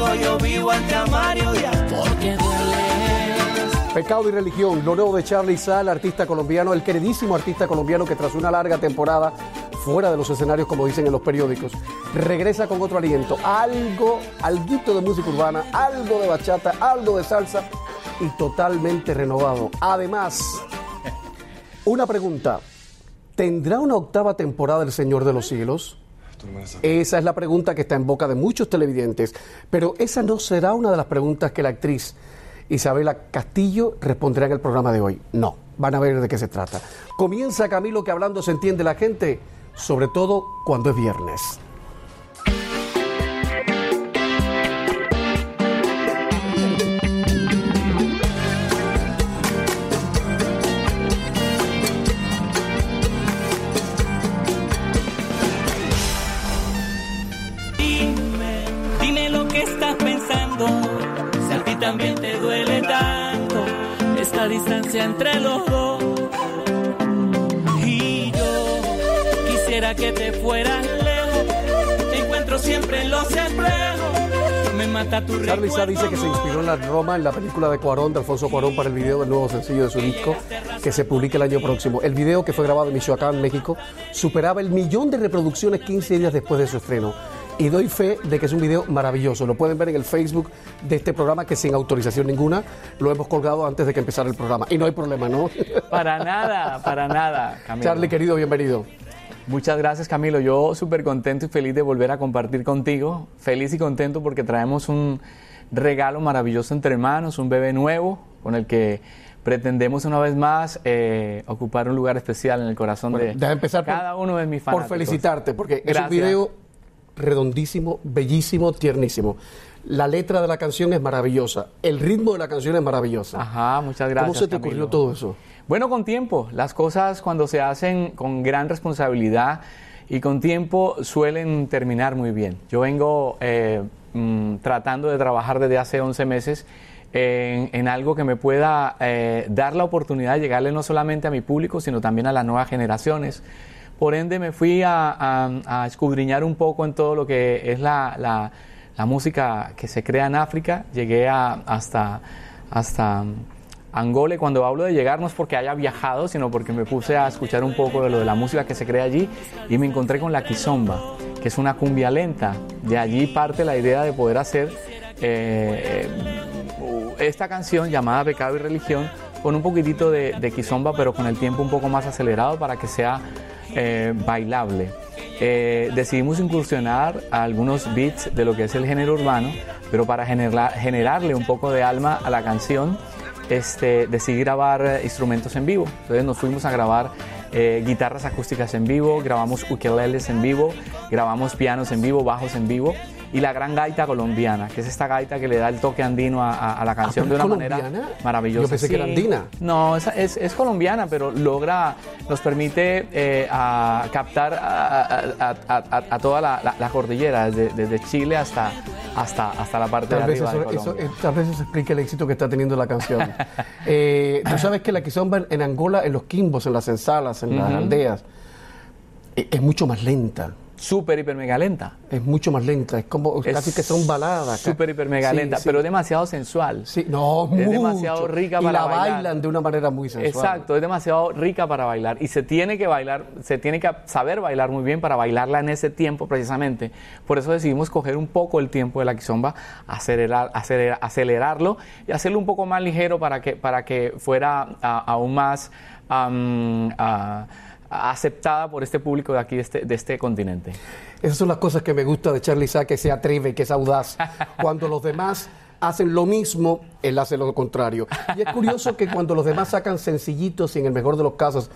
contigo yo vivo ante Mario ya. Porque duele. Pecado y religión, lo nuevo de Charlie Sal, artista colombiano, el queridísimo artista colombiano que tras una larga temporada fuera de los escenarios, como dicen en los periódicos, regresa con otro aliento, algo, alguito de música urbana, algo de bachata, algo de salsa y totalmente renovado. Además, una pregunta, ¿tendrá una octava temporada El Señor de los Cielos? Esa es la pregunta que está en boca de muchos televidentes, pero esa no será una de las preguntas que la actriz Isabela Castillo responderá en el programa de hoy. No, van a ver de qué se trata. Comienza Camilo que hablando se entiende la gente, sobre todo cuando es viernes. Si a ti también te duele tanto esta distancia entre los dos. Y yo quisiera que te fueras lejos. Te encuentro siempre en los espejos. Me mata tu Charlie Sá dice que se inspiró en la Roma en la película de Cuarón, de Alfonso Cuarón, para el video del nuevo sencillo de su disco que se publica el año próximo. El video, que fue grabado en Michoacán, México, superaba el millón de reproducciones 15 días después de su estreno. Y doy fe de que es un video maravilloso. Lo pueden ver en el Facebook de este programa, que sin autorización ninguna lo hemos colgado antes de que empezara el programa. Y no hay problema, ¿no? Para nada, para nada, Camilo. Charlie, querido, bienvenido. Muchas gracias, Camilo. Yo súper contento y feliz de volver a compartir contigo. Feliz y contento porque traemos un regalo maravilloso entre manos, un bebé nuevo con el que pretendemos una vez más eh, ocupar un lugar especial en el corazón Bueno, de por- cada uno de mis Por fanáticos. felicitarte, porque es un video redondísimo, bellísimo, tiernísimo. La letra de la canción es maravillosa, el ritmo de la canción es maravilloso. Ajá, muchas gracias. ¿Cómo se te Camilo. ocurrió todo eso? Bueno, con tiempo. Las cosas cuando se hacen con gran responsabilidad y con tiempo suelen terminar muy bien. Yo vengo eh, mm, tratando de trabajar desde hace 11 meses en, en algo que me pueda eh, dar la oportunidad de llegarle no solamente a mi público, sino también a las nuevas generaciones. Por ende, me fui a, a- escudriñar un poco en todo lo que es la, la- música que se crea en África. Llegué a- hasta, hasta Angola, y cuando hablo de llegar no es porque haya viajado, sino porque me puse a escuchar un poco de lo de la música que se crea allí y me encontré con la kizomba, que es una cumbia lenta. De allí parte la idea de poder hacer eh, esta canción llamada Pecado y Religión con un poquitito de, de pero con el tiempo un poco más acelerado para que sea eh, bailable. Eh, decidimos incursionar algunos beats de lo que es el género urbano, pero para generar- generarle un poco de alma a la canción, este, decidí grabar eh, instrumentos en vivo. Entonces nos fuimos a grabar guitarras acústicas en vivo, grabamos ukeleles en vivo, grabamos pianos en vivo, bajos en vivo y la gran gaita colombiana, que es esta gaita que le da el toque andino a, a- a la canción pero de una ¿es manera colombiana? maravillosa. Yo pensé que era andina. No, es, es- es colombiana, pero logra, nos permite eh, a captar a, toda la, la- la cordillera, desde, desde Chile hasta, hasta, hasta la parte Tal de arriba eso, de eso- Colombia. eh, tal vez eso explique el éxito que está teniendo la canción. Eh, Tú sabes que la kizomba en, en Angola, en los quimbos, en las ensalas, en las aldeas, es mucho más lenta. Súper, hiper, mega lenta. Es mucho más lenta. Es como Es casi que son baladas. Súper, hiper, mega Sí, lenta, sí. pero es demasiado sensual. Sí, no, Es mucho. demasiado rica y para la bailar. bailan de una manera muy sensual. Exacto, es demasiado rica para bailar y se tiene que bailar, se tiene que saber bailar muy bien para bailarla en ese tiempo precisamente. Por eso decidimos coger un poco el tiempo de la kizomba, acelerar, acelerar- acelerarlo y hacerlo un poco más ligero para que, para que fuera ah, aún más ah, aceptada por este público de aquí, de este, de este continente. Esas son las cosas que me gusta de Charlie Sa, que se atreve, que es audaz. Cuando los demás hacen lo mismo, él hace lo contrario. Y es curioso que cuando los demás sacan sencillitos y en el mejor de los casos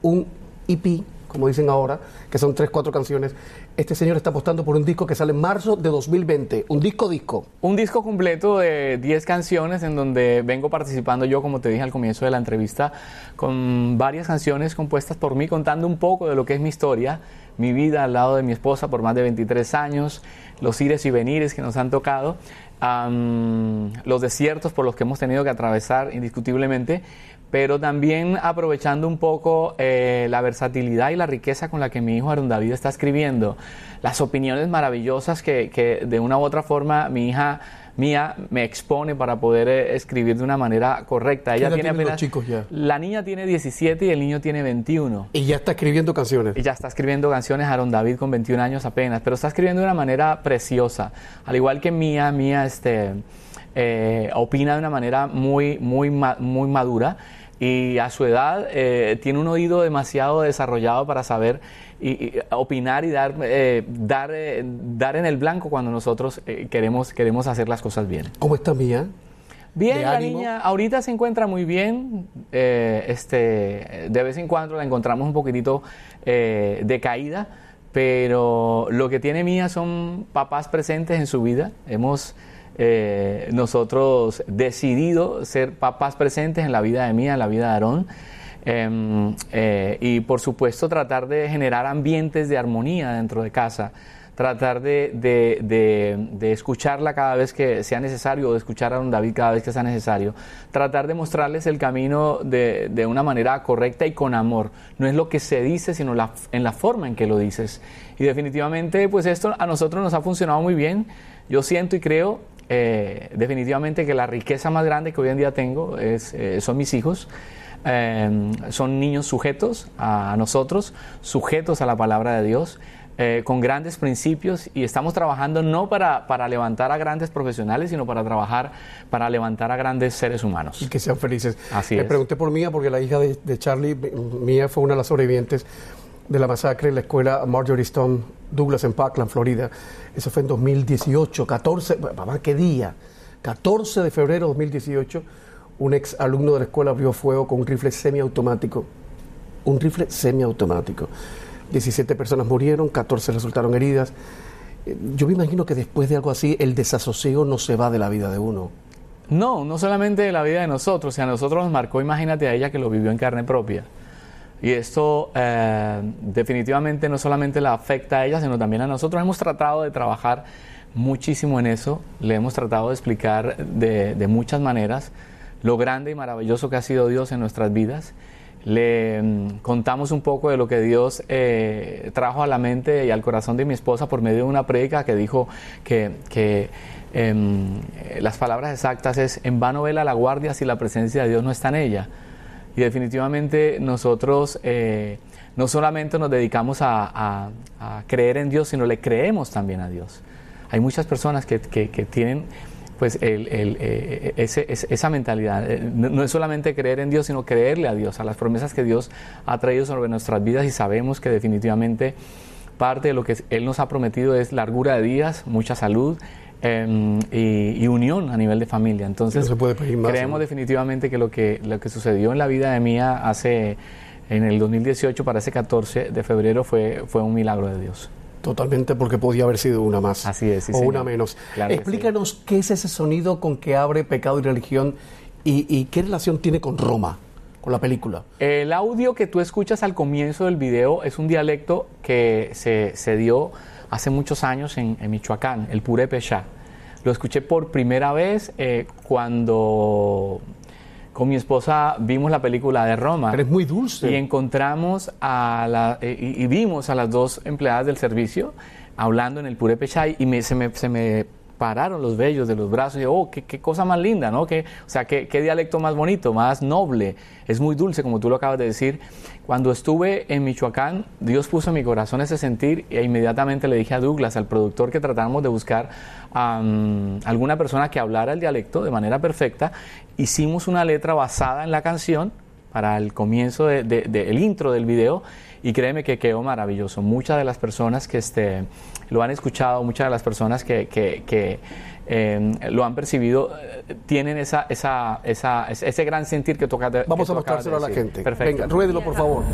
un EP, como dicen ahora, que son tres, cuatro canciones, este señor está apostando por un disco que sale en marzo de 2020, un disco disco. Un disco completo de 10 canciones en donde vengo participando yo, como te dije al comienzo de la entrevista, con varias canciones compuestas por mí, contando un poco de lo que es mi historia, mi vida al lado de mi esposa por más de 23 años, los ires y venires que nos han tocado, am, los desiertos por los que hemos tenido que atravesar indiscutiblemente, pero también aprovechando un poco eh, la versatilidad y la riqueza con la que mi hijo Aaron David está escribiendo, las opiniones maravillosas que, que de una u otra forma mi hija mía me expone para poder eh, escribir de una manera correcta. ¿Qué Ella tiene los apenas chicos ya? la niña tiene 17 y el niño tiene 21. Y ya está escribiendo canciones. Y ya está escribiendo canciones Aaron David con 21 años apenas, pero está escribiendo de una manera preciosa. Al igual que Mía, Mía este, eh, opina de una manera muy, muy, muy madura y a su edad eh, tiene un oído demasiado desarrollado para saber y, y opinar y dar, eh, dar, eh, dar en el blanco cuando nosotros queremos, queremos hacer las cosas bien. ¿Cómo está Mía? Bien, la ánimo. niña ahorita se encuentra muy bien. este, de vez en cuando la encontramos un poquitito eh, decaída, pero lo que tiene Mía son papás presentes en su vida. Hemos eh, nosotros decidido ser papás presentes en la vida de Mía, en la vida de Aarón. Em, eh, y por supuesto tratar de generar ambientes de armonía dentro de casa tratar de, de- de- de escucharla cada vez que sea necesario o de escuchar a don David cada vez que sea necesario, tratar de mostrarles el camino de una manera correcta y con amor. No es lo que se dice, sino la, en la forma en que lo dices. Y definitivamente, pues esto a nosotros nos ha funcionado muy bien. Yo siento y creo eh, definitivamente que la riqueza más grande que hoy en día tengo es, eh, son mis hijos. Eh, son niños sujetos a nosotros, sujetos a la palabra de Dios, eh, con grandes principios y estamos trabajando no para, para levantar a grandes profesionales, sino para trabajar para levantar a grandes seres humanos. Y que sean felices. Así Le es. pregunté por Mía porque la hija de, de Charlie, Mía fue una de las sobrevivientes de la masacre en la escuela Marjorie Stone Douglas en Parkland, Florida. Eso fue en 2018, 14, papá, ¿qué día? 14 de febrero de 2018, un ex alumno de la escuela abrió fuego con un rifle semiautomático. Un rifle semiautomático. 17 personas murieron, 14 resultaron heridas. Eh, Yo me imagino que después de algo así, el desasosiego no se va de la vida de uno. No, no solamente de la vida de nosotros, o sea, a nosotros nos marcó, imagínate a ella que lo vivió en carne propia. Y esto eh, definitivamente no solamente la afecta a ella, sino también a nosotros. Hemos tratado de trabajar muchísimo en eso, le hemos tratado de explicar de, muchas maneras lo grande y maravilloso que ha sido Dios en nuestras vidas. Le mm, contamos un poco de lo que Dios eh, trajo a la mente y al corazón de mi esposa por medio de una prédica que dijo que, em, las palabras exactas es en vano vela la guardia si la presencia de Dios no está en ella. Y definitivamente nosotros eh, no solamente nos dedicamos a, creer en Dios, sino le creemos también a Dios. Hay muchas personas que, que- tienen pues eh, ese- esa mentalidad. Eh, No, no es solamente creer en Dios, sino creerle a Dios, a las promesas que Dios ha traído sobre nuestras vidas y sabemos que definitivamente parte de lo que Él nos ha prometido es largura de días, mucha salud em, y, y unión a nivel de familia. Entonces, No se puede pedir más, creemos ¿no? definitivamente que lo, que lo que sucedió en la vida de Mía hace en el 2018 para ese 14 de febrero fue, fue un milagro de Dios. Totalmente, porque podía haber sido una más. Así es, sí, o señor. una menos. Claro Explícanos qué es ese sonido con que abre pecado y religión y, y qué relación tiene con Roma, con la película. El audio que tú escuchas al comienzo del video es un dialecto que se, se dio hace muchos años en, en Michoacán, el purépechá. Lo escuché por primera vez eh, cuando con mi esposa vimos la película de Roma. Pero es muy dulce. Y encontramos a la, eh, y, y vimos a las dos empleadas del servicio hablando en el purépecha y me, se, me, se me pararon los vellos de los brazos y oh, qué, cosa más linda, ¿no? Qué, o sea, qué, qué dialecto más bonito, más noble. Es muy dulce, como tú lo acabas de decir. Cuando estuve en Michoacán, Dios puso en mi corazón ese sentir e inmediatamente le dije a Douglas, al productor, que tratáramos de buscar am, alguna persona que hablara el dialecto de manera perfecta. Hicimos una letra basada en la canción para el comienzo del de, intro del video y créeme que quedó maravilloso. Muchas de las personas que este, lo han escuchado, muchas de las personas que, que- que, eh, lo han percibido, eh, tienen esa, esa, esa- ese gran sentir que toca de- Vamos que a de mostrárselo a la gente. Perfecto. Venga, ruédelo, por favor.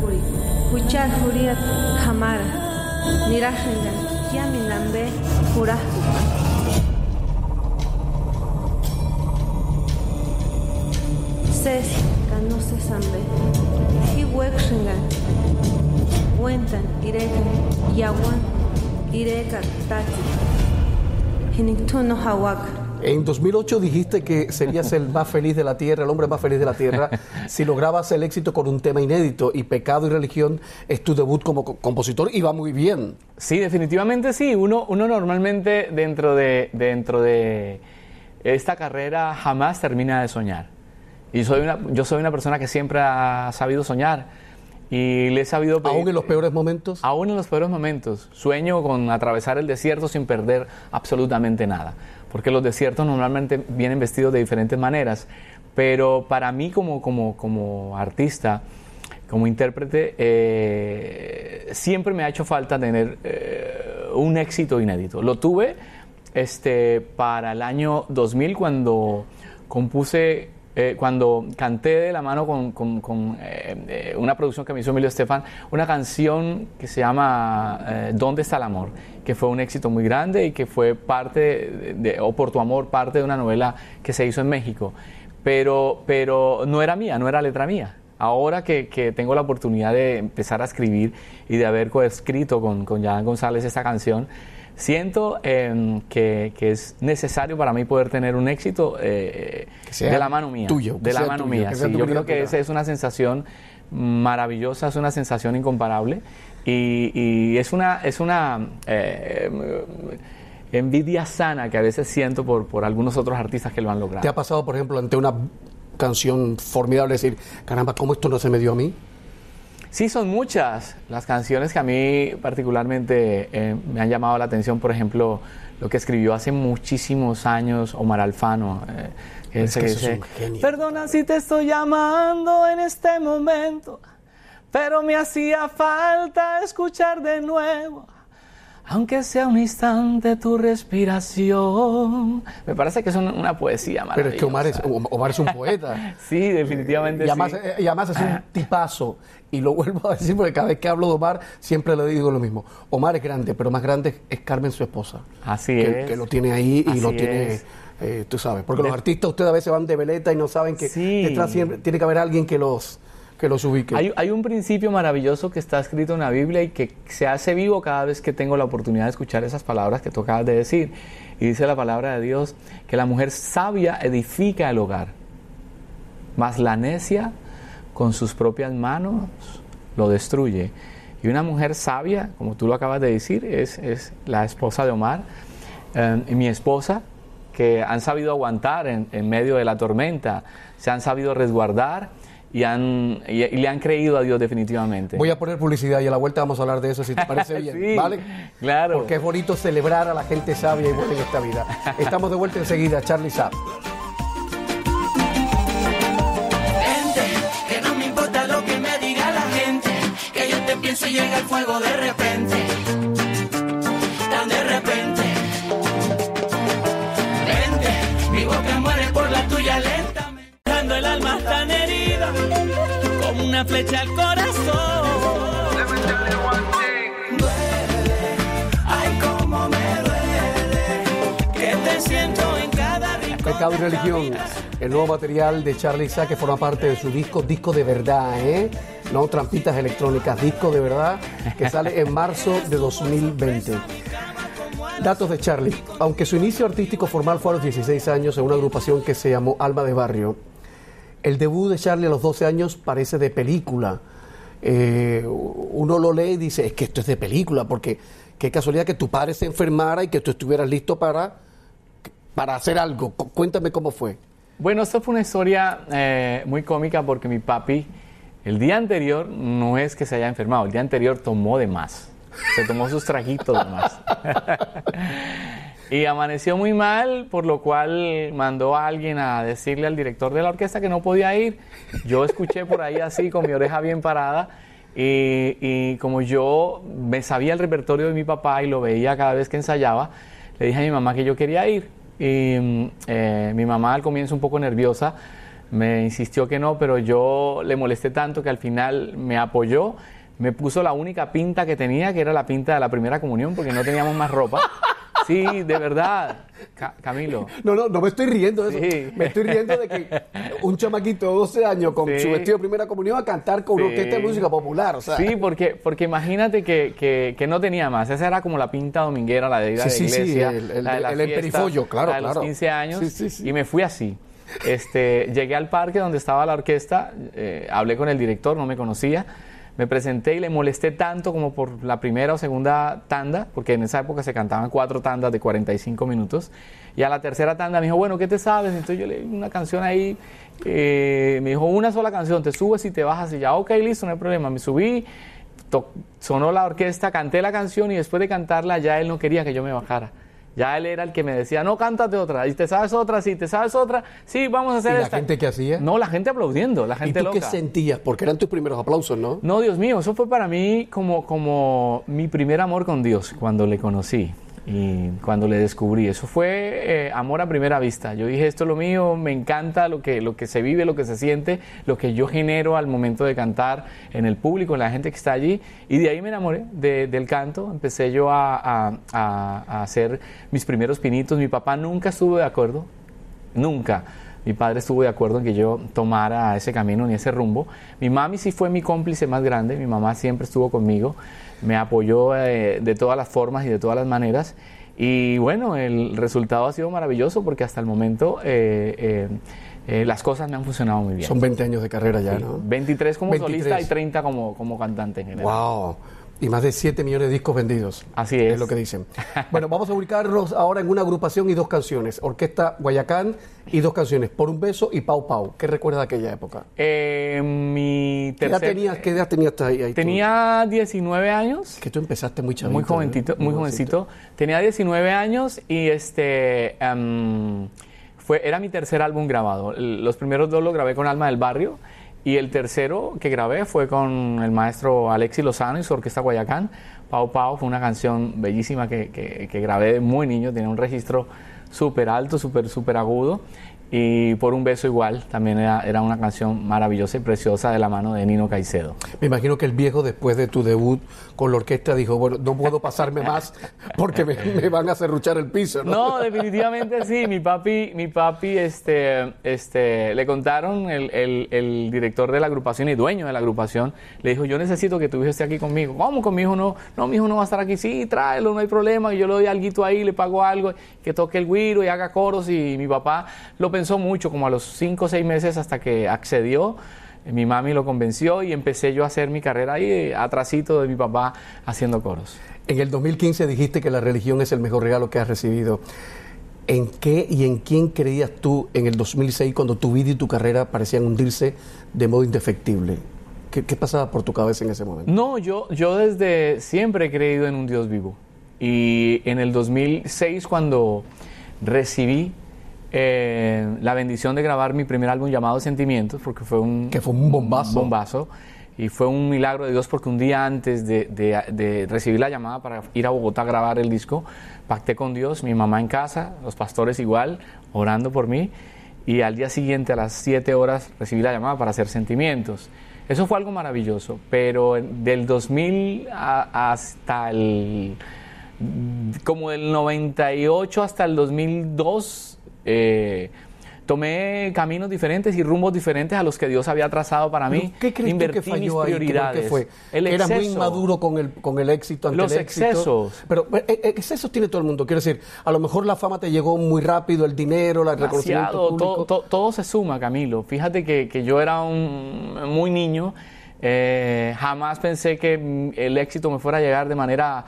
En 2008 dijiste que serías el más feliz de la tierra, el hombre más feliz de la tierra, si lograbas el éxito con un tema inédito y Pecado y Religión es tu debut como co- compositor y va muy bien. Sí, definitivamente sí. Uno, uno normalmente dentro de, dentro de esta carrera jamás termina de soñar. Y soy una, yo soy una persona que siempre ha sabido soñar y le he sabido pedir- Aún en los peores momentos. Aún en los peores momentos. Sueño con atravesar el desierto sin perder absolutamente nada. Porque los desiertos normalmente vienen vestidos de diferentes maneras. Pero para mí como, como, como artista, como intérprete, eh, siempre me ha hecho falta tener eh, un éxito inédito. Lo tuve este, para el año 2000 cuando compuse, eh, cuando canté de la mano con, con- con, eh, eh, una producción que me hizo Emilio Estefan, una canción que se llama eh, ¿Dónde está el amor? que fue un éxito muy grande y que fue parte, de, o por tu amor, parte de una novela que se hizo en México. Pero, pero no era mía, no era letra mía. Ahora que, que tengo la oportunidad de empezar a escribir y de haber coescrito con, con Jan González esta canción, siento em, que, que es necesario para mí poder tener un éxito eh, de la mano mía. tuyo, de la mano tuyo, mía. sí. yo creo que esa es una sensación maravillosa, es una sensación incomparable y, y es una, es una eh, envidia sana que a veces siento por, por algunos otros artistas que lo han logrado. ¿Te ha pasado, por ejemplo, ante una canción formidable decir, caramba, ¿cómo esto no se me dio a mí? Sí, son muchas las canciones que a mí particularmente eh, me han llamado la atención. Por ejemplo, lo que escribió hace muchísimos años Omar Alfano. eh, Es que es un genio. Perdona si te estoy llamando en este momento, pero me hacía falta escuchar de nuevo. Aunque sea un instante tu respiración. Me parece que es una, una poesía Pero es que Omar es. Omar es un poeta. Sí, definitivamente Y además, sí. eh, y además es un tipazo. Y lo vuelvo a decir porque cada vez que hablo de Omar siempre le digo lo mismo. Omar es grande, pero más grande es Carmen, su esposa. Así que, es. que lo tiene ahí y Así lo tiene, es. eh, tú sabes. Porque los artistas ustedes a veces van de veleta y no saben que Sí. detrás siempre tiene que haber alguien que los, que los ubique. Hay, un principio maravilloso que está escrito en la Biblia y que se hace vivo cada vez que tengo la oportunidad de escuchar esas palabras que tú de decir. Y dice la palabra de Dios que la mujer sabia edifica el hogar, mas la necia con sus propias manos lo destruye. Y una mujer sabia, como tú lo acabas de decir, es, es la esposa de Omar eh, y mi esposa, que han sabido aguantar en medio de la tormenta, se han sabido resguardar y, han, y, y le han creído a Dios definitivamente. Voy a poner publicidad y a la vuelta vamos a hablar de eso si te parece bien, Sí, ¿vale? claro. Porque es bonito celebrar a la gente sabia y buena en esta vida. Estamos de vuelta enseguida, Charlie Sapp. Vente, que no me importa lo que me diga la gente, que yo te pienso y llega el fuego de repente, una flecha al corazón. Pecado y Religión, el nuevo material de Charlie Sa que forma parte de su disco, disco de verdad, ¿eh? No trampitas electrónicas, disco de verdad, que sale en marzo de 2020. Datos de Charlie. Aunque su inicio artístico formal fue a los 16 años en una agrupación que se llamó Alma de Barrio, el debut de Charlie a los 12 años parece de película. Eh, uno lo lee y dice, es que esto es de película, porque qué casualidad que tu padre se enfermara y que tú estuvieras listo para, para hacer algo. Cu- Cuéntame cómo fue. Bueno, esto fue una historia eh, muy cómica porque mi papi, el día anterior, no es que se haya enfermado, el día anterior tomó de más. Se tomó sus traguitos de más. y amaneció muy mal, por lo cual mandó a alguien a decirle al director de la orquesta que no podía ir. Yo escuché por ahí así, con mi oreja bien parada. Y, como yo me sabía el repertorio de mi papá y lo veía cada vez que ensayaba, le dije a mi mamá que yo quería ir. Y mm, eh, mi mamá al comienzo un poco nerviosa me insistió que no, pero yo le molesté tanto que al final me apoyó, me puso la única pinta que tenía, que era la pinta de la primera comunión, porque no teníamos más ropa. Sí, de verdad, Ca- Camilo. No, no, no me estoy riendo de eso. Sí. Me estoy riendo de que un chamaquito de 12 años con Sí. su vestido de primera comunión a cantar con una Sí. orquesta de música popular. O sea, Sí, porque, porque imagínate que, que- que no tenía más. Esa era como la pinta dominguera, la de ir a Sí, la sí, sí, iglesia. el- el- la de las el emperifollo, claro, la de claro. los 15 años. Y me fui así. Este, llegué al parque donde estaba la orquesta, eh, hablé con el director, no me conocía. Me presenté y le molesté tanto como por la primera o segunda tanda, porque en esa época se cantaban cuatro tandas de 45 minutos. Y a la tercera tanda me dijo, bueno, ¿qué te sabes? Entonces yo le una canción ahí, eh, me dijo, una sola canción, te subes y te bajas y ya, ok, listo, no hay problema. Me subí, sonó la orquesta, canté la canción y después de cantarla ya él no quería que yo me bajara. Ya él era el que me decía, no, cántate otra. ¿Y te sabes otra? Sí, ¿te sabes otra? Sí, vamos a hacer ¿Y la esta. gente qué hacía? No, la gente aplaudiendo, la ¿Y gente tú qué loca. sentías? Porque eran tus primeros aplausos, ¿no? No, Dios mío, eso fue para mí como, como mi primer amor con Dios cuando le conocí y cuando le descubrí. Eso fue eh, amor a primera vista. Yo dije, esto es lo mío, me encanta lo que, lo que se vive, lo que se siente, lo que yo genero al momento de cantar en el público, en la gente que está allí. Y de ahí me enamoré de- del canto. Empecé yo a- a hacer mis primeros pinitos. Mi papá nunca estuvo de acuerdo, Nunca. Mi padre estuvo de acuerdo en que yo tomara ese camino ni ese rumbo. Mi mami sí fue mi cómplice más grande. Mi mamá siempre estuvo conmigo. Me apoyó eh, de todas las formas y de todas las maneras. Y bueno, el resultado ha sido maravilloso porque hasta el momento eh, eh, eh, las cosas me han funcionado muy bien. Son 20 años de carrera ya, Sí, ¿no? 23 como 23. solista y 30 como, como cantante en general. Wow. Y más de 7 millones de discos vendidos. Así es. Es lo que dicen. Bueno, vamos a ubicarnos ahora en una agrupación y dos canciones. Orquesta Guayacán y dos canciones. Por un beso y Pau Pau. ¿Qué recuerdas de aquella época? Eh, mi ¿Qué edad tercer- tenías, qué edad tenías ahí, ahí tú? Tenía 19 años. Que tú empezaste muy chavito. Muy ¿eh? jovencito, muy jovencito. Tenía 19 años y este em, fue, era mi tercer álbum grabado. Los primeros dos los grabé con Alma del Barrio y el tercero que grabé fue con el maestro Alexi Lozano y su orquesta Guayacán. Pau Pau fue una canción bellísima que, que- grabé muy niño, tenía un registro súper alto, súper, súper agudo. Y por un beso igual, también era, era una canción maravillosa y preciosa de la mano de Nino Caicedo. Me imagino que el viejo, después de tu debut con la orquesta, dijo, bueno, no puedo pasarme más porque me, me van a cerruchar el piso, ¿no? No, definitivamente sí. Mi papi, mi papi, este, este, le contaron el, el- el director de la agrupación y dueño de la agrupación, le dijo, yo necesito que tu hijo esté aquí conmigo. ¿Cómo con mi hijo no? No, mi hijo no va a estar aquí. Sí, tráelo, no hay problema. Y yo le doy algo ahí, le pago algo, que toque el guiro y haga coros. Y mi papá lo pensó mucho, como a los cinco o seis meses hasta que accedió. Mi mami lo convenció y empecé yo a hacer mi carrera ahí, atrasito de mi papá, haciendo coros. En el 2015 dijiste que la religión es el mejor regalo que has recibido. ¿En qué y en quién creías tú en el 2006 cuando tu vida y tu carrera parecían hundirse de modo indefectible? ¿Qué, qué pasaba por tu cabeza en ese momento? No, yo, yo desde siempre he creído en un Dios vivo. Y en el 2006, cuando recibí eh, la bendición de grabar mi primer álbum llamado Sentimientos, porque fue un, Que fue un bombazo. bombazo, y fue un milagro de Dios porque un día antes de, de- de recibir la llamada para ir a Bogotá a grabar el disco, pacté con Dios, mi mamá en casa, los pastores igual, orando por mí, y al día siguiente a las 7 horas recibí la llamada para hacer Sentimientos. Eso fue algo maravilloso, pero del 2000 a- hasta el como del 98 hasta el 2002 eh, tomé caminos diferentes y rumbos diferentes a los que Dios había trazado para mí. ¿Qué crees Invertí tú que falló mis ahí? ¿Qué- prioridades. ¿Qué fue? El Era muy inmaduro con el, con el éxito ante Los el éxito. excesos. Pero eh, eh, excesos tiene todo el mundo. Quiero decir, a lo mejor la fama te llegó muy rápido, el dinero, el reconocimiento público. todo se suma, Camilo. Fíjate que, que yo era un muy niño, eh, jamás pensé que mm, el éxito me fuera a llegar de manera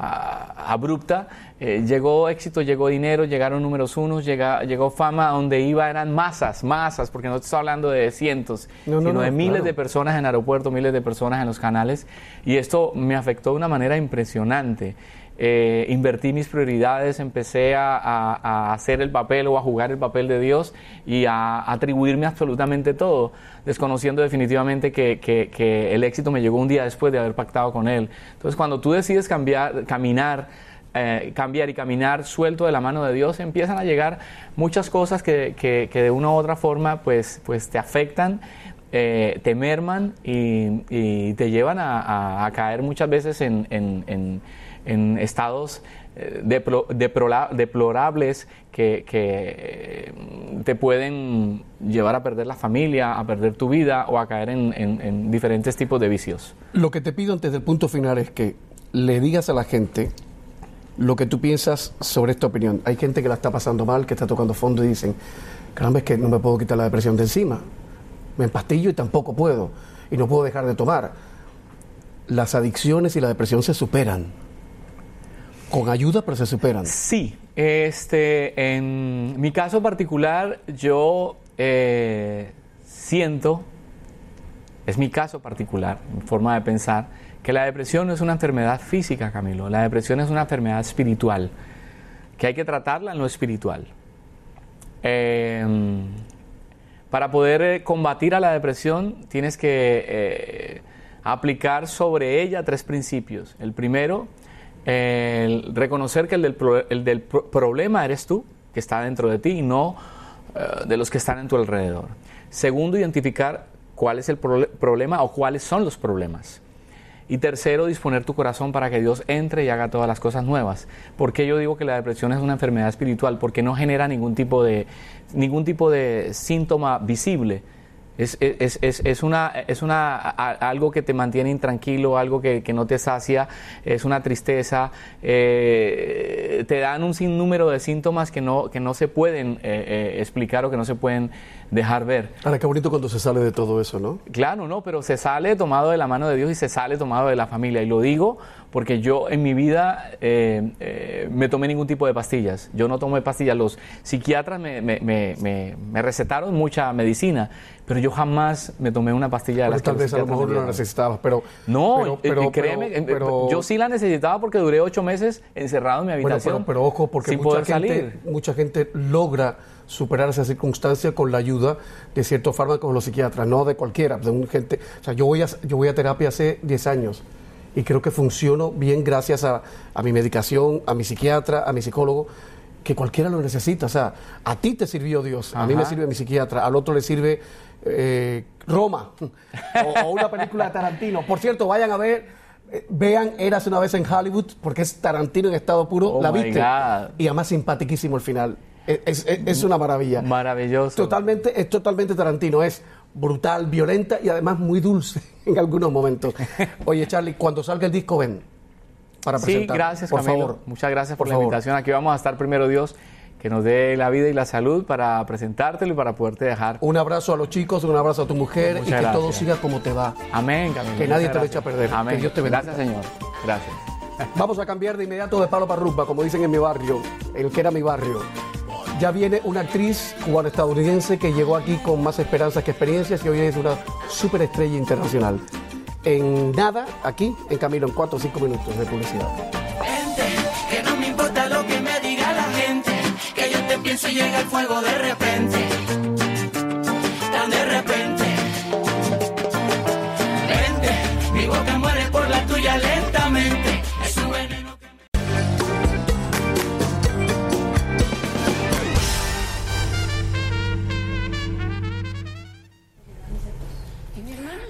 abrupta. Eh, llegó éxito, llegó dinero, llegaron números unos, llega- llegó fama, donde iba eran masas, masas, porque no te estoy hablando de cientos, No, no, sino no, de miles claro. de personas en aeropuertos, miles de personas en los canales, y esto me afectó de una manera impresionante. Eh, invertí mis prioridades, empecé a, hacer el papel o a jugar el papel de Dios y a atribuirme absolutamente todo, desconociendo definitivamente que, el éxito me llegó un día después de haber pactado con Él. Entonces, cuando tú decides cambiar, caminar, eh, cambiar y caminar suelto de la mano de Dios, empiezan a llegar muchas cosas que, de una u otra forma pues, pues te afectan, eh, te merman y, te llevan a, caer muchas veces en- en estados eh, deplorables que, que, eh, te pueden llevar a perder la familia, a perder tu vida o a caer en, en- en diferentes tipos de vicios. Lo que te pido antes del punto final es que le digas a la gente lo que tú piensas sobre esta opinión. Hay gente que la está pasando mal, que está tocando fondo y dicen, caramba, es que no me puedo quitar la depresión de encima. Me empastillo y tampoco puedo. Y no puedo dejar de tomar. Las adicciones y la depresión se superan. Con ayuda, pero se superan. Sí, este, en mi caso particular, yo eh, siento, es mi caso particular, mi forma de pensar, que la depresión no es una enfermedad física, Camilo, la depresión es una enfermedad espiritual, que hay que tratarla en lo espiritual. Eh, para poder eh, combatir a la depresión tienes que eh, aplicar sobre ella tres principios. El primero, reconocer que el del, el del pro- problema eres tú, que está dentro de ti, y no eh, de los que están en tu alrededor. Segundo, identificar cuál es el problema o cuáles son los problemas. Y tercero, disponer tu corazón para que Dios entre y haga todas las cosas nuevas. ¿Por qué yo digo que la depresión es una enfermedad espiritual? Porque no genera ningún tipo de, ningún tipo de síntoma visible. Es, es, es, una, es una, algo que te mantiene intranquilo, algo que, que no te sacia, es una tristeza. eh, te dan un sinnúmero de síntomas que no, que no se pueden eh, eh, explicar o que no se pueden dejar ver. Ahora, qué bonito cuando se sale de todo eso, ¿no? Claro, no, pero se sale tomado de la mano de Dios y se sale tomado de la familia. Y lo digo porque yo en mi vida eh, eh, me tomé ningún tipo de pastillas. Yo no tomé pastillas. Los psiquiatras me, me- me- me- me recetaron mucha medicina, pero yo jamás me tomé una pastilla de las que tal los vez a lo mejor me no la necesitabas, pero... No, pero- eh, pero- créeme, pero- yo sí la necesitaba porque duré ocho meses encerrado en mi habitación. pero, pero ojo, porque sin mucha poder gente, salir. mucha gente logra superar esa circunstancia con la ayuda de ciertos fármacos de los psiquiatras, no de cualquiera, de un gente, o sea, yo voy a, yo voy a terapia hace 10 años y creo que funciono bien gracias a, a mi medicación, a mi psiquiatra, a mi psicólogo, que cualquiera lo necesita, o sea, a ti te sirvió Dios, a mí me sirve mi psiquiatra, al otro le sirve eh, Roma o, o una película de Tarantino. Por cierto, vayan a ver, eh, vean Eras una vez en Hollywood, porque es Tarantino en estado puro, Oh la viste. God. Y además simpaticísimo el final. Es, es- es una maravilla. Maravilloso. Totalmente, es totalmente Tarantino. Es brutal, violenta y además muy dulce en algunos momentos. Oye, Charlie, cuando salga el disco, ven. Para Sí, presentar. gracias, por Camilo. favor. Muchas gracias por, Por la favor. invitación. Aquí vamos a estar primero Dios, que nos dé la vida y la salud para presentártelo y para poderte dejar. Un abrazo a los chicos, un abrazo a tu mujer y que todo siga como te va. Amén, Camilo. Que nadie Muchas te lo eche a perder. Amén. Que Dios te bendiga. Gracias, Señor. Gracias. Vamos a cambiar de inmediato de palo para rumba, como dicen en mi barrio, el que era mi barrio. Ya viene una actriz cubano-estadounidense que llegó aquí con más esperanzas que experiencias y hoy es una superestrella internacional. En nada, aquí, en camino, en 4 o 5 minutos de publicidad. Vente, que no me importa lo que me diga la gente, que yo te pienso y llega el fuego de repente, tan de repente. Vente, mi boca muere por la tuya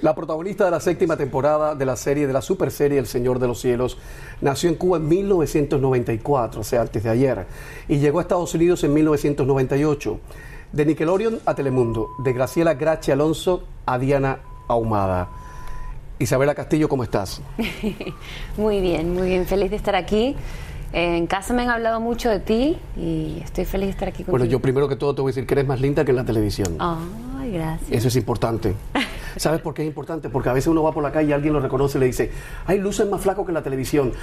La protagonista de la séptima temporada de la serie, de la super serie El Señor de los Cielos, nació en Cuba en 1994, o sea, antes de ayer, y llegó a Estados Unidos en 1998. De Nickelodeon a Telemundo, de Graciela Grachi Alonso a Diana Ahumada. Isabela Castillo, ¿cómo estás? Muy bien, muy bien. Feliz de estar aquí. En casa me han hablado mucho de ti y estoy feliz de estar aquí contigo. Bueno, yo primero que todo te voy a decir que eres más linda que en la televisión. Ay, gracias. Eso es importante. ¿Sabes por qué es importante? Porque a veces uno va por la calle y alguien lo reconoce y le dice, ay, luces más flaco que la televisión.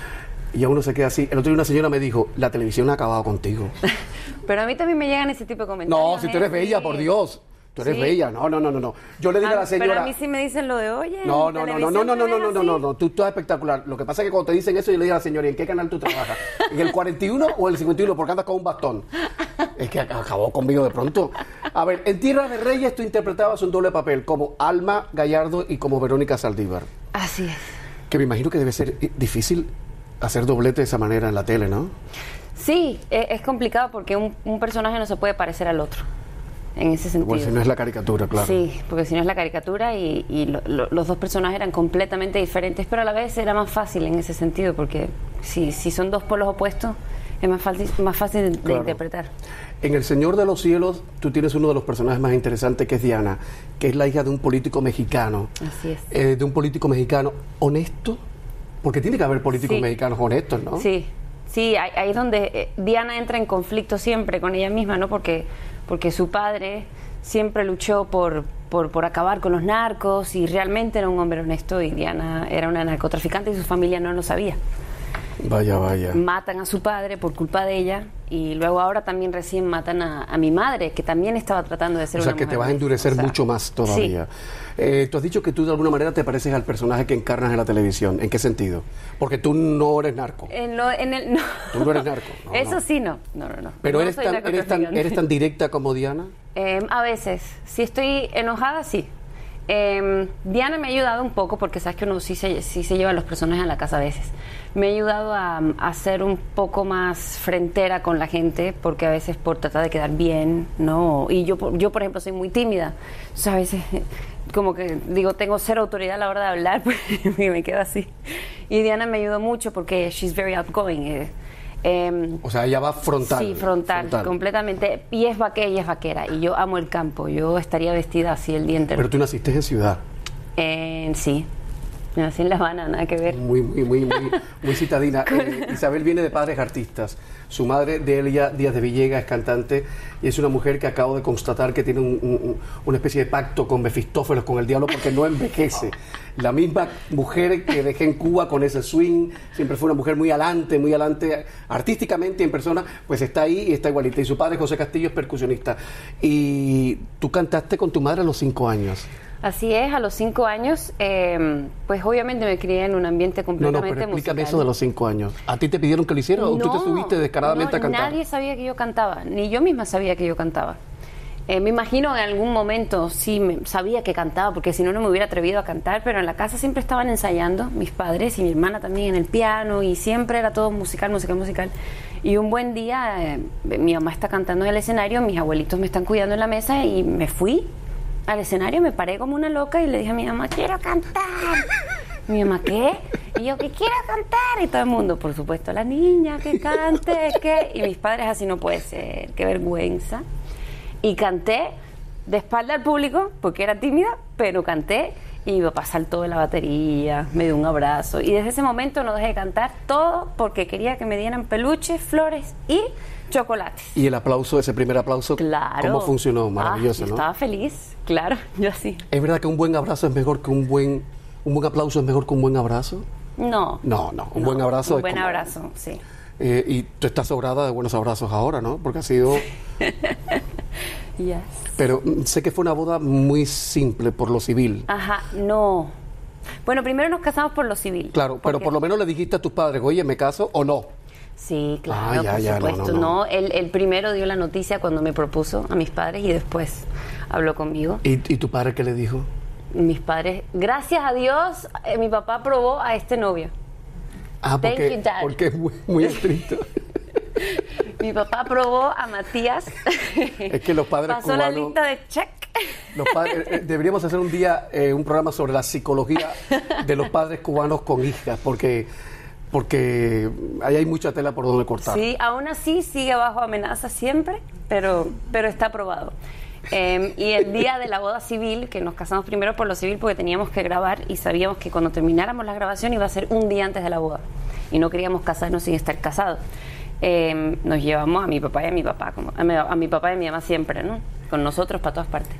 Y a uno se queda así. El otro día una señora me dijo, la televisión ha acabado contigo. Pero a mí también me llegan ese tipo de comentarios. No, si tú eres ¿eh? bella, por Dios. Tú eres Sí. bella. No, no, no, no, no. Yo le digo a la Ah, señora... Pero a mí sí me dicen lo de, oye. No, no, no, no, no, no, no, no, no, no, así". no, no, tú estás espectacular. Lo que pasa es que cuando te dicen eso, yo le digo a la señora, ¿y en qué canal tú trabajas? ¿En el 41 o el 51? Porque andas con un bastón. Es que ac- acabó conmigo de pronto. A ver, en Tierra de Reyes tú interpretabas un doble papel, como Alma Gallardo y como Verónica Saldívar. Así es. Que me imagino que debe ser difícil hacer doblete de esa manera en la tele, ¿no? Sí, e- es complicado porque un, un personaje no se puede parecer al otro. En ese sentido. Bueno, si no es la caricatura, claro. Sí, porque si no es la caricatura y, y lo- lo- los dos personajes eran completamente diferentes, pero a la vez era más fácil en ese sentido, porque si, si son dos polos opuestos, es más fácil, más fácil de, interpretar. En El Señor de los Cielos, tú tienes uno de los personajes más interesantes, que es Diana, que es la hija de un político mexicano. Así es. Eh, de un político mexicano honesto, porque tiene que haber políticos Sí. mexicanos honestos, ¿no? Sí, sí, ahí, ahí es donde eh, Diana entra en conflicto siempre con ella misma, ¿no? Porque, porque su padre siempre luchó por, por, por acabar con los narcos y realmente era un hombre honesto y Diana era una narcotraficante y su familia no lo sabía. Vaya, vaya. Matan a su padre por culpa de ella y luego ahora también recién matan a, a mi madre, que también estaba tratando de ser O sea, una que te vas a endurecer O sea, mucho más todavía. Eh, tú has dicho que tú de alguna manera te pareces al personaje que encarnas en la televisión. ¿En qué sentido? Porque tú no eres narco. En lo- en el, no. Tú no eres narco. No, Eso no. sí, no. No, no, no. Pero eres tan, eres, tan, eres tan directa como Diana. Eh, a veces, si estoy enojada, sí. Eh, Diana me ha ayudado un poco porque sabes que uno sí se, sí se lleva a los personajes a la casa a veces. Me ha ayudado a, a ser un poco más frentera con la gente porque a veces por tratar de quedar bien, ¿no? Y yo, yo por ejemplo, soy muy tímida. O sea, a veces eh, como que digo, tengo cero autoridad a la hora de hablar y me quedo así. Y Diana me ayudó mucho porque she's very outgoing. eh. Em, O sea, ella va frontal. Sí, frontal, completamente. Y es vaquera, ella es vaquera. Y yo amo el campo. Yo estaría vestida así el día entero. Pero tú naciste en ciudad. Eh, sí. Nací en La Habana, nada que ver. Muy, muy, muy, muy, muy citadina. Eh, Isabel viene de padres artistas. Su madre, Delia Díaz de Villegas, es cantante y es una mujer que acabo de constatar que tiene un- un- una especie de pacto con Mefistófeles, con el diablo, porque no envejece. La misma mujer que dejé en Cuba con ese swing, siempre fue una mujer muy alante, muy alante artísticamente y en persona, pues está ahí y está igualita. Y su padre, José Castillo, es percusionista. Y tú cantaste con tu madre a los cinco años. Así es, a los cinco años, eh, pues obviamente me crié en un ambiente No, no, completamente pero explícame musical. eso de los cinco años. ¿A ti te pidieron que lo hicieras o tú te No, subiste descaradamente no, a cantar? Nadie sabía que yo cantaba, ni yo misma sabía que yo cantaba. Eh, me imagino en algún momento sí me- sabía que cantaba, porque si no, no me hubiera atrevido a cantar, pero en la casa siempre estaban ensayando, mis padres y mi hermana también en el piano, y siempre era todo musical, musical, musical. Y un buen día, eh, mi mamá está cantando en el escenario, mis abuelitos me están cuidando en la mesa, y me fui al escenario, me paré como una loca y le dije a mi mamá, quiero cantar. Mi mamá, ¿qué? Y yo, que quiero cantar. Y todo el mundo, por supuesto, la niña, que cante, ¿qué? Y mis padres, así no puede ser, qué vergüenza. Y canté de espalda al público, porque era tímida, pero canté. Y mi papá saltó de la batería, me dio un abrazo. Y desde ese momento no dejé de cantar todo porque quería que me dieran peluches, flores y chocolates. Y el aplauso, ese primer aplauso, Claro. ¿cómo funcionó? Ah, Maravilloso, yo ¿no? Estaba feliz, claro, yo sí. ¿Es verdad que un buen abrazo es mejor que un buen, un buen aplauso es mejor que un buen abrazo? No. No, no, un buen abrazo Un buen como- abrazo, sí. Eh, y tú estás sobrada de buenos abrazos ahora, ¿no? Porque ha sido... Yes. Pero mm, sé que fue una boda muy simple por lo civil. Ajá, no. Bueno, primero nos casamos por lo civil. Claro, pero por lo menos le dijiste a tus padres, oye, ¿me caso o no? Sí, claro, Ah, ya, por ya, supuesto. no, No, no. Él, él primero dio la noticia cuando me propuso a mis padres y después habló conmigo. ¿Y, y tu padre qué le dijo? Mis padres, gracias a Dios, eh, mi papá aprobó a este novio. Ah, Thank porque, you, Dad. porque es muy, muy estricto. Mi papá aprobó a Matías. Es que los padres Pasó la cubanos- lista de check. Los padres- eh, deberíamos hacer un día eh, un programa sobre la psicología de los padres cubanos con hijas, porque, porque ahí hay mucha tela por donde cortar. Sí, aún así sigue bajo amenaza siempre, pero, pero está aprobado. Eh, y el día de la boda civil, que nos casamos primero por lo civil porque teníamos que grabar y sabíamos que cuando termináramos la grabación iba a ser un día antes de la boda. Y no queríamos casarnos sin estar casados. Eh, nos llevamos a mi papá y a mi papá, como, a, mi, a mi papá y a mi mamá siempre, ¿no? Con nosotros para todas partes.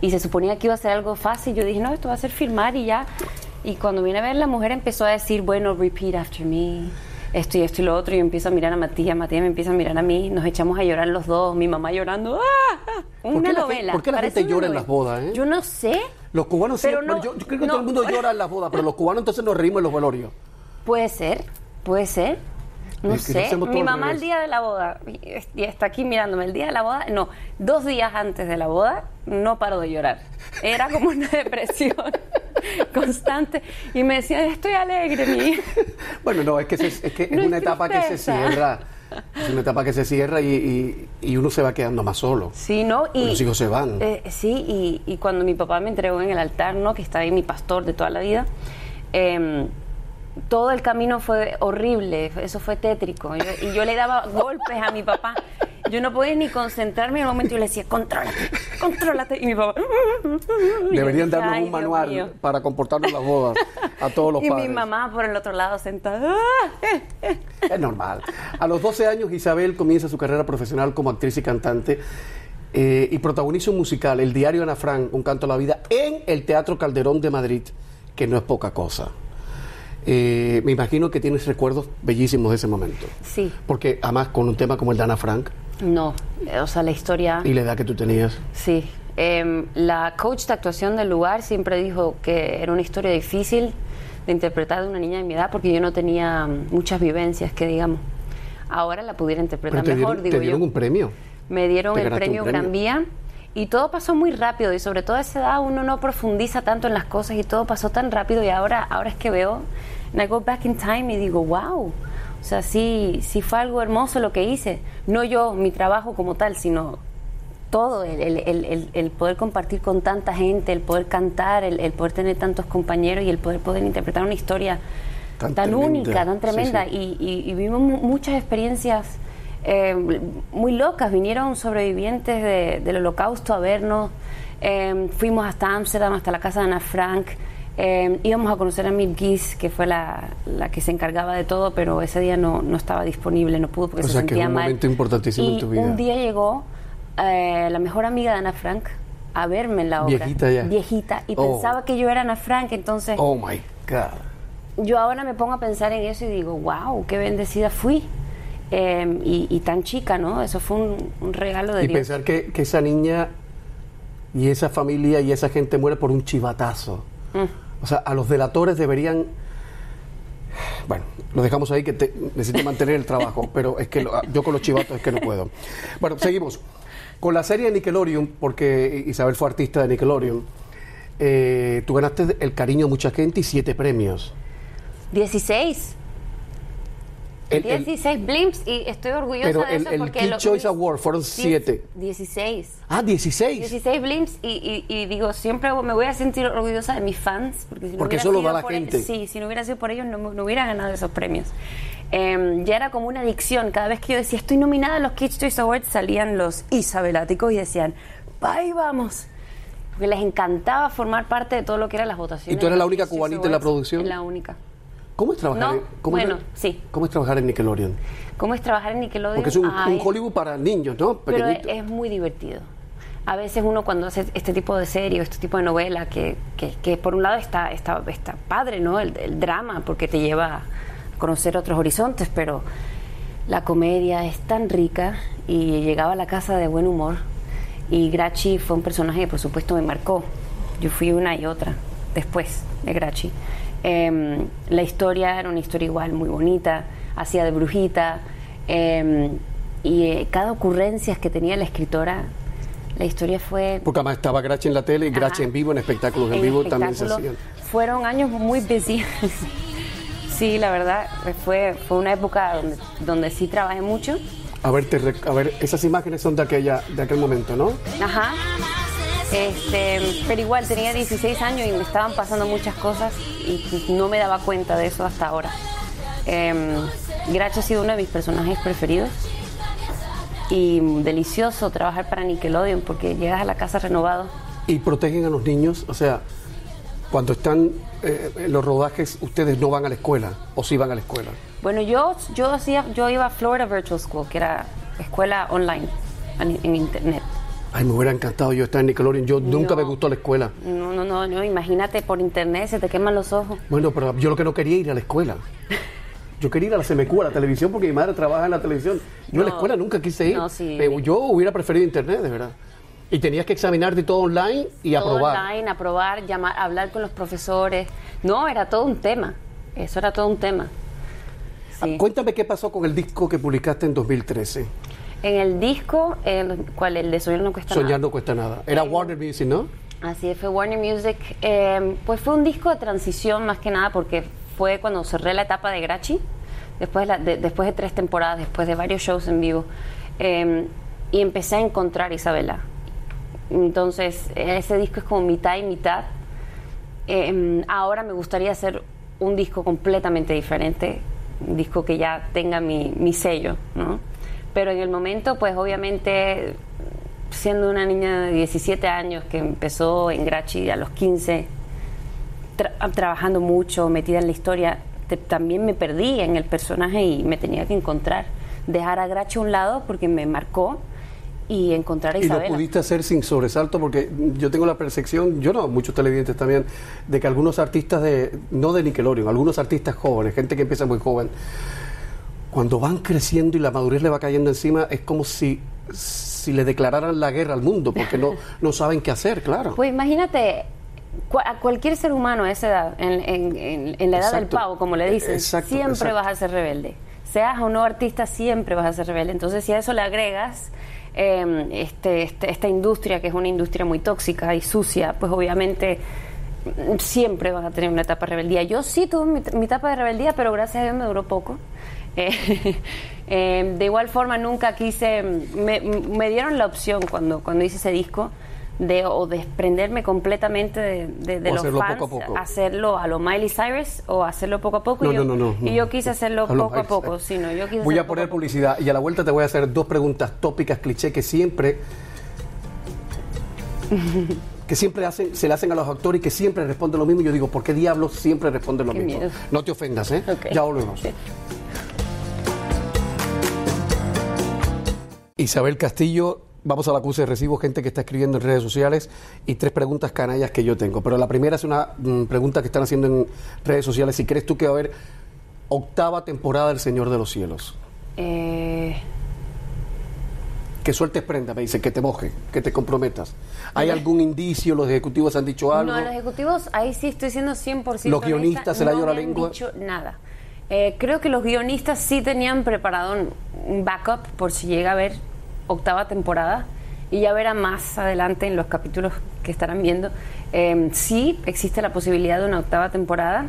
Y se suponía que iba a ser algo fácil. Yo dije, no, esto va a ser firmar y ya. Y cuando vine a ver, la mujer empezó a decir, bueno, repeat after me esto y esto y lo otro, y yo empiezo a mirar a Matías, Matías me empieza a mirar a mí, nos echamos a llorar los dos, mi mamá llorando, ¡ah! ¿Por Una qué la novela. por qué la parece gente llora en las bodas, eh? Yo no sé, Los cubanos Pero siempre, no- yo, yo creo que no. todo el mundo llora en las bodas, pero los cubanos entonces nos reímos en los velorios. puede ser, puede ser. No Es que sé, mi mamá el día de la boda, y- y está aquí mirándome, el día de la boda, no, dos días antes de la boda, no paro de llorar. Era como una depresión constante. Y me decía, estoy alegre, mi hija. Bueno, no, es que, se- es, que es No una etapa que se cierra. Es una etapa que se cierra y, y- y uno se va quedando más solo. Sí, ¿no? Y, Los hijos se van. Eh, sí, y, y cuando mi papá me entregó en el altar, ¿no? Que está ahí mi pastor de toda la vida, em, todo el camino fue horrible, eso fue tétrico. Yo- y yo le daba golpes a mi papá. Yo no podía ni concentrarme en un momento y yo le decía, contrólate, contrólate. Y mi papá... y Deberían decía, darnos "Ay, un manual mío". para comportarnos en las bodas a todos los Y padres. mi mamá por el otro lado sentada. Es normal. A los 12 años Isabel comienza su carrera profesional como actriz y cantante eh, y protagoniza un musical, El Diario Ana Frank, Un Canto a la Vida, en el Teatro Calderón de Madrid, que no es poca cosa. Eh, me imagino que tienes recuerdos bellísimos de ese momento. Sí, Porque además con un tema como el de Ana Frank no, o sea, la historia... y la edad que tú tenías. Sí, em, la coach de actuación del lugar siempre dijo que era una historia difícil de interpretar de una niña de mi edad porque yo no tenía mm, muchas vivencias que digamos. Ahora la pudiera interpretar Pero te mejor, dieron, digo te dieron yo. un premio. Me dieron el premio, premio. Gran Vía y todo pasó muy rápido y sobre todo a esa edad uno no profundiza tanto en las cosas y todo pasó tan rápido y ahora, ahora es que veo, and I go back in time y digo, wow, o sea, sí, sí fue algo hermoso lo que hice. No yo, mi trabajo como tal, sino todo, el, el- el- el- el poder compartir con tanta gente, el poder cantar, el, el poder tener tantos compañeros y el poder poder interpretar una historia Tan única, tan tremenda. sí. Y, y- y vivimos mu- muchas experiencias eh, muy locas. Vinieron sobrevivientes de- del holocausto a vernos. Eh, fuimos hasta Ámsterdam, hasta la casa de Ana Frank. Eh, íbamos a conocer a Mil Gies, que fue la, la que se encargaba de todo, pero ese día no, no estaba disponible, no pudo porque O se sea, que es sentía un mal. momento importantísimo en Y tu vida. Un día llegó eh, la mejor amiga de Ana Frank a verme en la obra. Viejita ya. Viejita. Y Oh. pensaba que yo era Ana Frank, entonces Oh my God. yo ahora me pongo a pensar en eso y digo, wow, qué bendecida fui. Eh, y, y tan chica, ¿no? Eso fue un, un regalo de Y Dios. pensar que, que esa niña y esa familia y esa gente muere por un chivatazo. Mm. O sea, a los delatores deberían... Bueno, lo dejamos ahí que te, necesito mantener el trabajo, pero es que lo- yo con los chivatos es que no puedo. Bueno, seguimos. Con la serie de Nickelodeon, porque Isabel fue artista de Nickelodeon, eh, tú ganaste el cariño de mucha gente y siete premios. 16. El- el- 16 blimps y estoy orgullosa Pero de el- eso el porque Kid lo- Choice Award fueron Sí, siete. 16. ah, 16. 16 blimps y, y- y digo, siempre me voy a sentir orgullosa de mis fans. Porque, si no Porque hubiera eso lo sido da la por gente. ellos- sí, si no hubiera sido por ellos no, no hubiera ganado esos premios. Em, ya era como una adicción. Cada vez que yo decía, estoy nominada a los Kids Choice Awards, salían los isabeláticos y decían, ahí vamos. Porque les encantaba formar parte de todo lo que eran las votaciones. ¿Y tú eres de la única cubanita en la producción? La única. ¿Cómo es trabajar No, en, cómo es- bueno, sí. ¿Cómo es trabajar en Nickelodeon? ¿Cómo es trabajar en Nickelodeon? Porque es un, un Ay, Hollywood para niños, ¿no? pero es, es muy divertido. A veces uno cuando hace este tipo de serie o este tipo de novela, que, que, que por un lado está, está, está padre, ¿no? El, el drama, porque te lleva a conocer otros horizontes, pero la comedia es tan rica y llegaba a la casa de buen humor. Y Grachi fue un personaje que por supuesto me marcó. Yo fui una y otra después de Grachi. Em, la historia era una historia igual muy bonita, hacía de brujita. em, y eh, cada ocurrencia que tenía la escritora, la historia fue Porque además estaba Grachi en la tele y Grachi en vivo, en espectáculos en, en vivo también se hacían. Fueron años muy busy. sí, la verdad, fue, fue una época donde, donde sí trabajé mucho. A ver, te a ver, esas imágenes son de aquella, de aquel momento, ¿no? Ajá. Este, pero igual tenía 16 años y me estaban pasando muchas cosas y no me daba cuenta de eso hasta ahora. Eh, ha sido uno de mis personajes preferidos y delicioso trabajar para Nickelodeon porque llegas a la casa renovado. Y protegen a los niños, o sea, cuando están eh, en los rodajes, ustedes no van a la escuela, o sí van a la escuela. Bueno, yo, yo, hacía, yo iba a Florida Virtual School, que era escuela online, en, en internet. Ay, me hubiera encantado yo estar en Nickelodeon. Yo nunca No. me gustó la escuela. No, no, no, no, imagínate por internet, se te queman los ojos. Bueno, pero yo lo que no quería ir a la escuela. Yo quería ir a la CMQ, a la televisión, porque mi madre trabaja en la televisión. Yo a la No. escuela nunca quise ir. No, sí. Pero yo hubiera preferido internet, de verdad. Y tenías que examinarte todo online y todo aprobar. online, aprobar, llamar, hablar con los profesores. No, era todo un tema. Eso era todo un tema. Sí. Ah, Cuéntame qué pasó con el disco que publicaste en 2013. En el disco, el, ¿cuál? El de Soñar no cuesta Soñar nada. no cuesta nada. Era Warner Music, ¿no? Así es, fue Warner Music. Eh, pues fue un disco de transición más que nada porque fue cuando cerré la etapa de Grachi. después de, la- de- después de tres temporadas, después de varios shows en vivo, eh, y empecé a encontrar a Isabela. Entonces, ese disco es como mitad y mitad. Eh, ahora me gustaría hacer un disco completamente diferente, un disco que ya tenga mi, mi sello, ¿no? Pero en el momento, pues obviamente, siendo una niña de 17 años que empezó en Grachi a los 15, tra- trabajando mucho, metida en la historia, te- también me perdí en el personaje y me tenía que encontrar. Dejar a Grachi a un lado porque me marcó y encontrar a Y lo Isabela. pudiste hacer sin sobresalto porque yo tengo la percepción, yo no, muchos televidentes también, de que algunos artistas de, no de Nickelodeon, algunos artistas jóvenes, gente que empieza muy joven, cuando van creciendo y la madurez le va cayendo encima, es como si, si le declararan la guerra al mundo, porque no, no saben qué hacer, claro. Pues imagínate, a cualquier ser humano a esa edad, en, en- en- en la edad del pavo, como le dicen, Exacto, siempre exacto. vas a ser rebelde. Seas o no artista, siempre vas a ser rebelde. Entonces, si a eso le agregas eh, este, este- esta industria, que es una industria muy tóxica y sucia, pues obviamente mm, siempre vas a tener una etapa de rebeldía. Yo sí tuve mi, mi etapa de rebeldía, pero gracias a Dios me duró poco. Eh, eh, de igual forma, nunca quise. Me, me dieron la opción cuando, cuando hice ese disco de o desprenderme completamente de, de- de los hacerlo fans, poco a poco. hacerlo a lo Miley Cyrus o hacerlo poco a poco. No, y yo, no, no, no, y yo quise hacerlo poco a poco. Sí, no, yo quise Voy a poner poco a poco. publicidad y a la vuelta te voy a hacer dos preguntas tópicas, cliché, que siempre que siempre hacen, se le hacen a los actores y que siempre responden lo mismo. Y yo digo, ¿por qué diablos siempre responden lo Qué mismo? miedo. No te ofendas, ¿eh? Ya volvemos. Isabel Castillo, vamos a la acusa de recibo, gente que está escribiendo en redes sociales y tres preguntas canallas que yo tengo. Pero la primera es una mm, pregunta que están haciendo en redes sociales. Si crees tú que va a haber octava temporada del Señor de los Cielos. Eh, Que sueltes prenda, me dice, que te moje, que te comprometas. ¿Hay algún indicio? ¿Los ejecutivos han dicho algo? No, los ejecutivos, ahí sí estoy siendo 100% Los guionistas, se la no dio la lengua. dicho nada. Eh, creo que los guionistas sí tenían preparado un, un backup por si llega a haber octava temporada y ya verá más adelante en los capítulos que estarán viendo. Eh, sí existe la posibilidad de una octava temporada,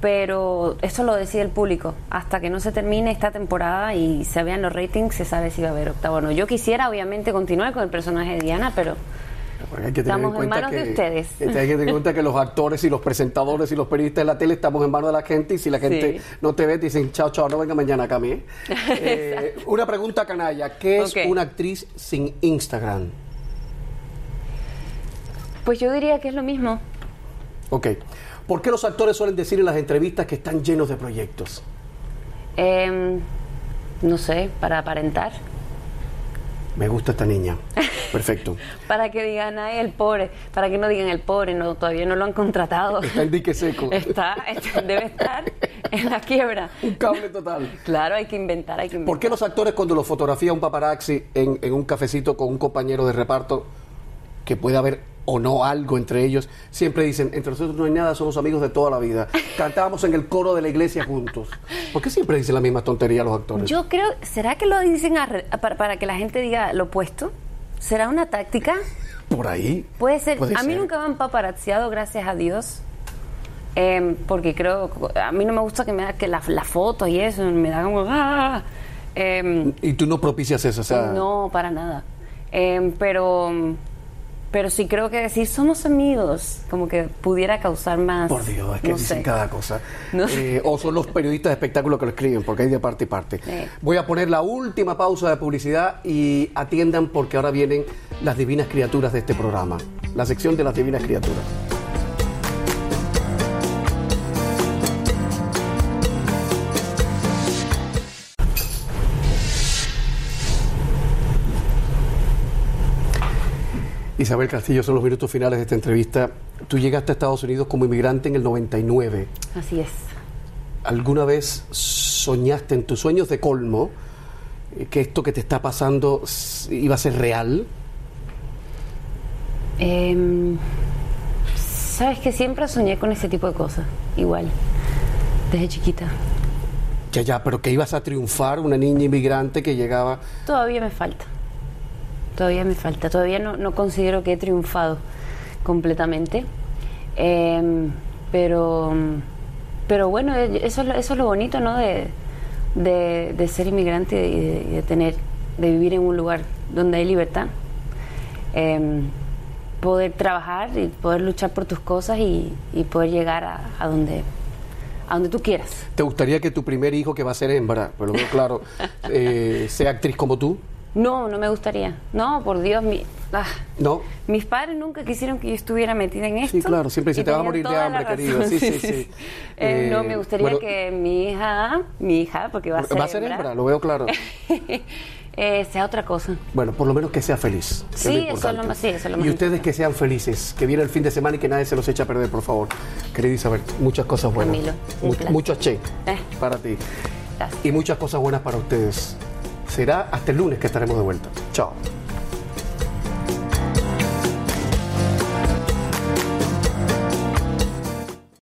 pero eso lo decide el público. Hasta que no se termine esta temporada y se vean los ratings, se sabe si va a haber octava o no. Yo quisiera, obviamente, continuar con el personaje de Diana, pero Porque hay que tener Estamos en manos que, de ustedes. que hay que tener en cuenta que los actores y los presentadores y los periodistas de la tele estamos en manos de la gente y si la gente Sí. no te ve te dicen chao chao no venga mañana acá a mí. Eh, una pregunta canalla, ¿qué es una actriz sin Instagram? pues yo diría que es lo mismo. Ok. ¿Por qué los actores suelen decir en las entrevistas que están llenos de proyectos? Em, no sé, para aparentar. Me gusta esta niña. Perfecto. Para que digan, ay, el pobre. Para que no digan el pobre, no, todavía no lo han contratado. Está en dique seco. Está, está- debe estar en la quiebra. Un cable total. Claro, hay que inventar, hay que inventar. ¿Por qué los actores cuando los fotografía un paparazzi en, en un cafecito con un compañero de reparto, que puede haber o no algo entre ellos, siempre dicen, entre nosotros no hay nada, somos amigos de toda la vida. Cantábamos en el coro de la iglesia juntos. ¿Por qué siempre dicen la misma tontería los actores? Yo creo, ¿será que lo dicen a para, para que la gente diga lo opuesto? ¿Será una táctica? Por ahí. Puede ser. Puede a mí ser. nunca me han paparazziado, gracias a Dios. Em, porque creo, a mí no me gusta que me da que la, la foto y eso, me da como... ¡ah! Em, Y tú no propicias eso, o sea... No, para nada. Em, pero, pero sí creo que decir somos amigos, como que pudiera causar más. Por Dios, es que no dicen sé. cada cosa. No sé. Eh, o son los periodistas de espectáculo que lo escriben, porque hay de parte y parte. Voy a poner la última pausa de publicidad y atiendan porque ahora vienen las divinas criaturas de este programa. La sección de las divinas criaturas. Isabel Castillo, son los minutos finales de esta entrevista. Tú llegaste a Estados Unidos como inmigrante en el 99. Así es. ¿Alguna vez soñaste en tus sueños de colmo eh, que esto que te está pasando iba a ser real? Em, Sabes que siempre soñé con ese tipo de cosas, igual, desde chiquita. Ya, ya, pero que ibas a triunfar, una niña inmigrante que llegaba... Todavía me falta. Todavía me falta. Todavía no, no considero que he triunfado completamente. Em, pero, pero bueno, eh, eso, es lo- eso es lo bonito, ¿no? De, de, de ser inmigrante y de, tener, de vivir en un lugar donde hay libertad. Em, poder trabajar y poder luchar por tus cosas y, y poder llegar a, a donde, a donde tú quieras. ¿Te gustaría que tu primer hijo, que va a ser hembra, pero veo claro, eh, sea actriz como tú? No, no me gustaría. No, por Dios, mi, ah, No. mis padres nunca quisieron que yo estuviera metida en esto. Sí, claro, siempre y "Te vas a morir de hambre, la querida". razón. Sí, sí, sí. Eh, no, Eh, me gustaría bueno- que mi hija, mi hija, porque va a ser Va a ser hembra, lo veo claro. eh, sea otra cosa. Bueno, por lo menos que sea feliz. que Sí, eso es lo más- sí, eso es lo más Y ustedes importante. que sean felices, que viene el fin de semana y que nadie se los eche a perder, por favor. Querida Isabel, muchas cosas buenas. Camilo, un Mu- placer. mucho che para ti. Gracias. Y muchas cosas buenas para ustedes. Será hasta el lunes que estaremos de vuelta. Chao.